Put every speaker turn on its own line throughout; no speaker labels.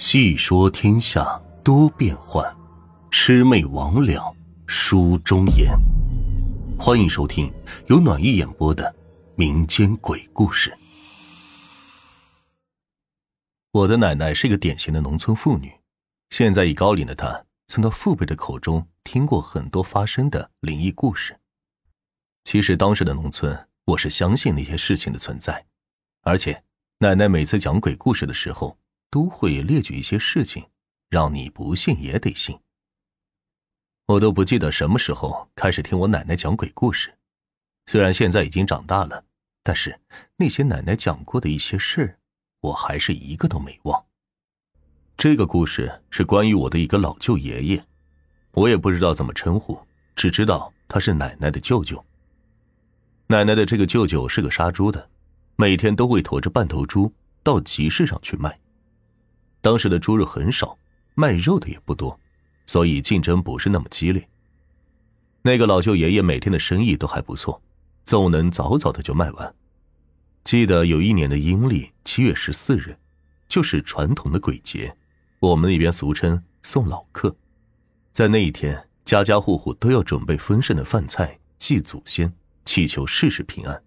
细说天下多变幻，魑魅魍魉书中言。欢迎收听由暖玉演播的民间鬼故事。我的奶奶是一个典型的农村妇女，现在已高龄的她，从她父辈的口中听过很多发生的灵异故事。其实当时的农村，我是相信那些事情的存在，而且奶奶每次讲鬼故事的时候。都会列举一些事情，让你不信也得信。我都不记得什么时候开始听我奶奶讲鬼故事，虽然现在已经长大了，但是那些奶奶讲过的一些事我还是一个都没忘。这个故事是关于我的一个老舅爷爷，我也不知道怎么称呼，只知道他是奶奶的舅舅。奶奶的这个舅舅是个杀猪的，每天都会驮着半头猪到集市上去卖。当时的猪肉很少，卖肉的也不多，所以竞争不是那么激烈。那个老舅爷爷每天的生意都还不错，总能早早的就卖完。记得有一年的阴历七月十四日，就是传统的鬼节，我们那边俗称送老客。在那一天，家家户户都要准备丰盛的饭菜祭祖先，祈求事事平安。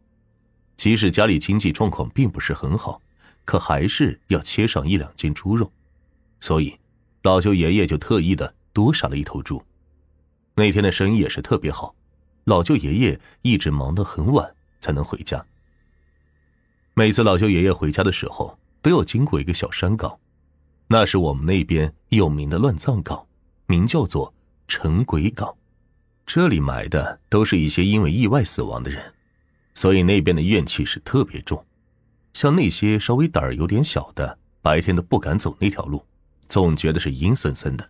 即使家里经济状况并不是很好。可还是要切上一两斤猪肉，所以老舅爷爷就特意的多杀了一头猪。那天的生意也是特别好，老舅爷爷一直忙得很晚才能回家。每次老舅爷爷回家的时候，都要经过一个小山岗，那是我们那边有名的乱葬岗，名叫做陈鬼岗。这里埋的都是一些因为意外死亡的人，所以那边的怨气是特别重。像那些稍微胆儿有点小的，白天都不敢走那条路，总觉得是阴森森的。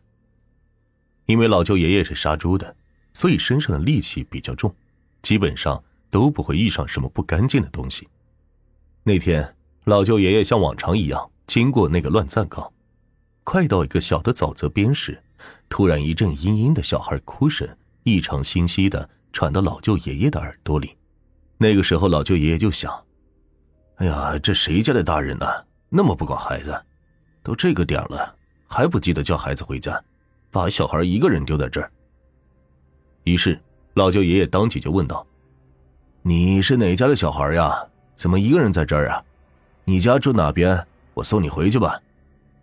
因为老舅爷爷是杀猪的，所以身上的戾气比较重，基本上都不会遇上什么不干净的东西。那天，老舅爷爷像往常一样经过那个乱葬岗，快到一个小的沼泽边时，突然一阵嘤嘤的小孩哭声异常清晰的传到老舅爷爷的耳朵里。那个时候，老舅爷爷就想。哎呀，这谁家的大人呢？那么不管孩子，都这个点了还不记得叫孩子回家，把小孩一个人丢在这儿。于是老舅爷爷当即就问道：“你是哪家的小孩呀？怎么一个人在这儿啊？你家住哪边？我送你回去吧。”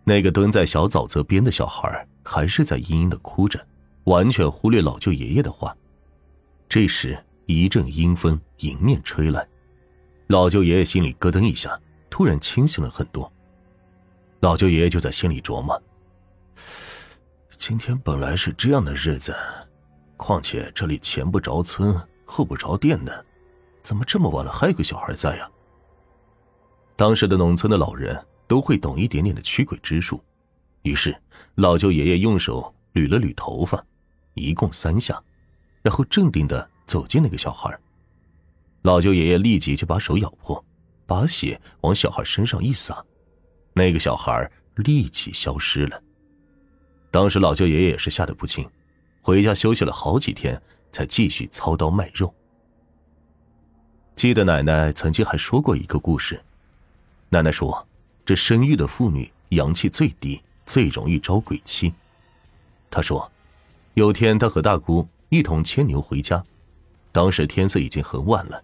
那个蹲在小沼泽边的小孩还是在嘤嘤的哭着，完全忽略老舅爷爷的话。这时一阵阴风迎面吹来。老舅爷爷心里咯噔一下，突然清醒了很多。老舅爷爷就在心里琢磨：今天本来是这样的日子，况且这里前不着村后不着店的，怎么这么晚了还有个小孩在呀？当时的农村的老人都会懂一点点的驱鬼之术，于是老舅爷爷用手捋了捋头发，一共三下，然后镇定的走进那个小孩。老舅爷爷立即就把手咬破，把血往小孩身上一撒，那个小孩立即消失了。当时老舅爷爷也是吓得不轻，回家休息了好几天，才继续操刀卖肉。记得奶奶曾经还说过一个故事，奶奶说，这生育的妇女阳气最低，最容易招鬼气。她说，有天她和大姑一同牵牛回家，当时天色已经很晚了。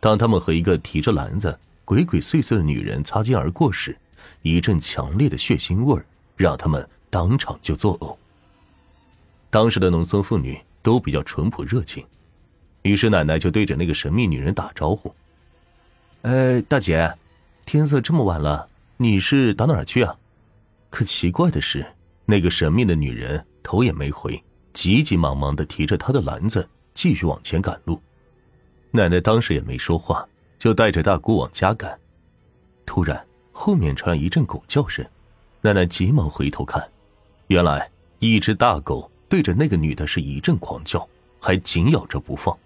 当他们和一个提着篮子、鬼鬼祟祟的女人擦肩而过时，一阵强烈的血腥味让他们当场就作呕。当时的农村妇女都比较淳朴热情，于是奶奶就对着那个神秘女人打招呼：“哎，大姐，天色这么晚了，你是打哪儿去啊？”可奇怪的是，那个神秘的女人头也没回，急急忙忙的提着她的篮子继续往前赶路。奶奶当时也没说话，就带着大姑往家赶。突然，后面传来一阵狗叫声，奶奶急忙回头看，原来一只大狗对着那个女的是一阵狂叫，还紧咬着不放。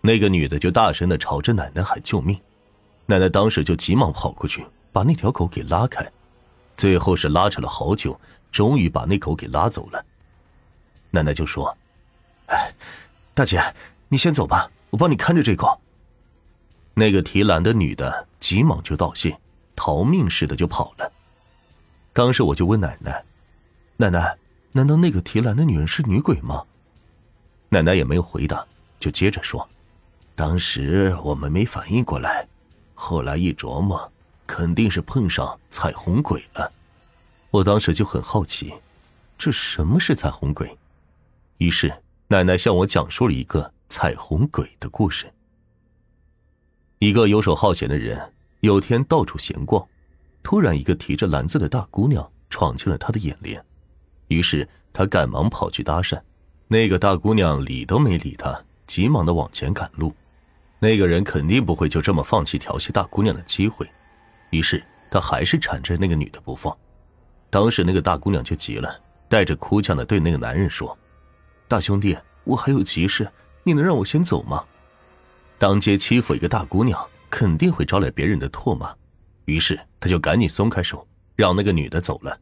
那个女的就大声的朝着奶奶喊救命，奶奶当时就急忙跑过去把那条狗给拉开，最后是拉扯了好久，终于把那狗给拉走了。奶奶就说：“哎，大姐，你先走吧。”我帮你看着这个。那个提篮的女的急忙就道谢，逃命似的就跑了。当时我就问奶奶：“奶奶，难道那个提篮的女人是女鬼吗？”奶奶也没有回答，就接着说：“当时我们没反应过来，后来一琢磨，肯定是碰上彩虹鬼了。”我当时就很好奇，这什么是彩虹鬼？于是奶奶向我讲述了一个彩虹鬼的故事。一个游手好闲的人，有天到处闲逛，突然一个提着篮子的大姑娘闯进了他的眼帘，于是他赶忙跑去搭讪，那个大姑娘理都没理他，急忙的往前赶路。那个人肯定不会就这么放弃调戏大姑娘的机会，于是他还是缠着那个女的不放。当时那个大姑娘就急了，带着哭腔的对那个男人说：“大兄弟，我还有急事，你能让我先走吗？”当街欺负一个大姑娘，肯定会招来别人的唾骂，于是他就赶紧松开手，让那个女的走了。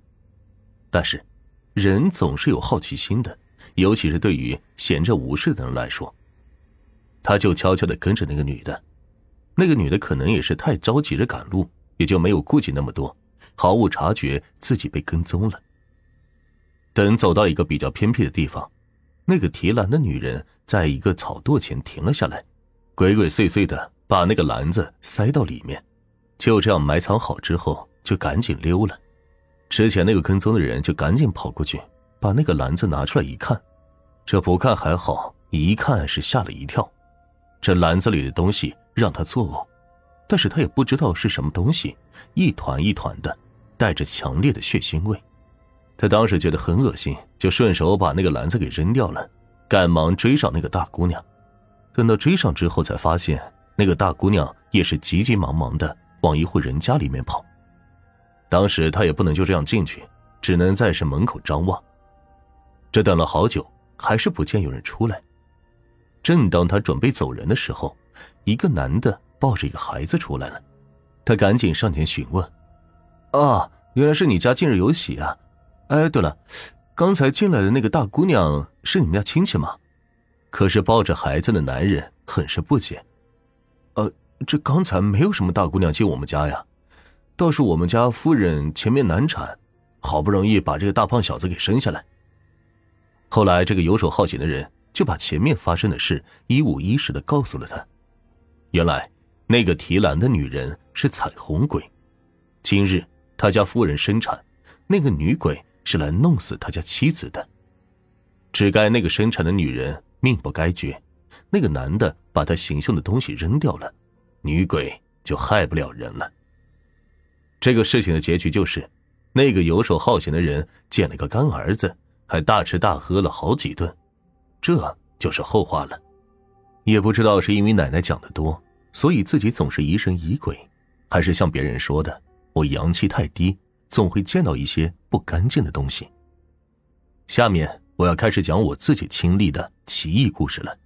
但是，人总是有好奇心的，尤其是对于闲着无事的人来说，他就悄悄的跟着那个女的。那个女的可能也是太着急着赶路，也就没有顾及那么多。毫无察觉自己被跟踪了。等走到一个比较偏僻的地方，那个提篮的女人在一个草垛前停了下来，鬼鬼祟祟的把那个篮子塞到里面，就这样埋藏好之后，就赶紧溜了。之前那个跟踪的人就赶紧跑过去，把那个篮子拿出来一看，这不看还好，一看是吓了一跳。这篮子里的东西让他作呕，但是他也不知道是什么东西，一团一团的。带着强烈的血腥味，他当时觉得很恶心，就顺手把那个篮子给扔掉了，赶忙追上那个大姑娘。等到追上之后，才发现那个大姑娘也是急急忙忙的往一户人家里面跑。当时他也不能就这样进去，只能在是门口张望。这等了好久，还是不见有人出来。正当他准备走人的时候，一个男的抱着一个孩子出来了，他赶紧上前询问。啊，原来是你家近日有喜啊！哎，对了，刚才进来的那个大姑娘是你们家亲戚吗？可是抱着孩子的男人很是不解。呃，这刚才没有什么大姑娘进我们家呀，倒是我们家夫人前面难产，好不容易把这个大胖小子给生下来。后来这个游手好闲的人就把前面发生的事一五一十的告诉了他。原来那个提篮的女人是彩虹鬼，今日。他家夫人生产，那个女鬼是来弄死他家妻子的。只该那个生产的女人命不该绝，那个男的把他行凶的东西扔掉了，女鬼就害不了人了。这个事情的结局就是，那个游手好闲的人捡了个干儿子，还大吃大喝了好几顿，这就是后话了。也不知道是因为奶奶讲的多，所以自己总是疑神疑鬼，还是像别人说的。我阳气太低，总会见到一些不干净的东西。下面我要开始讲我自己亲历的奇异故事了。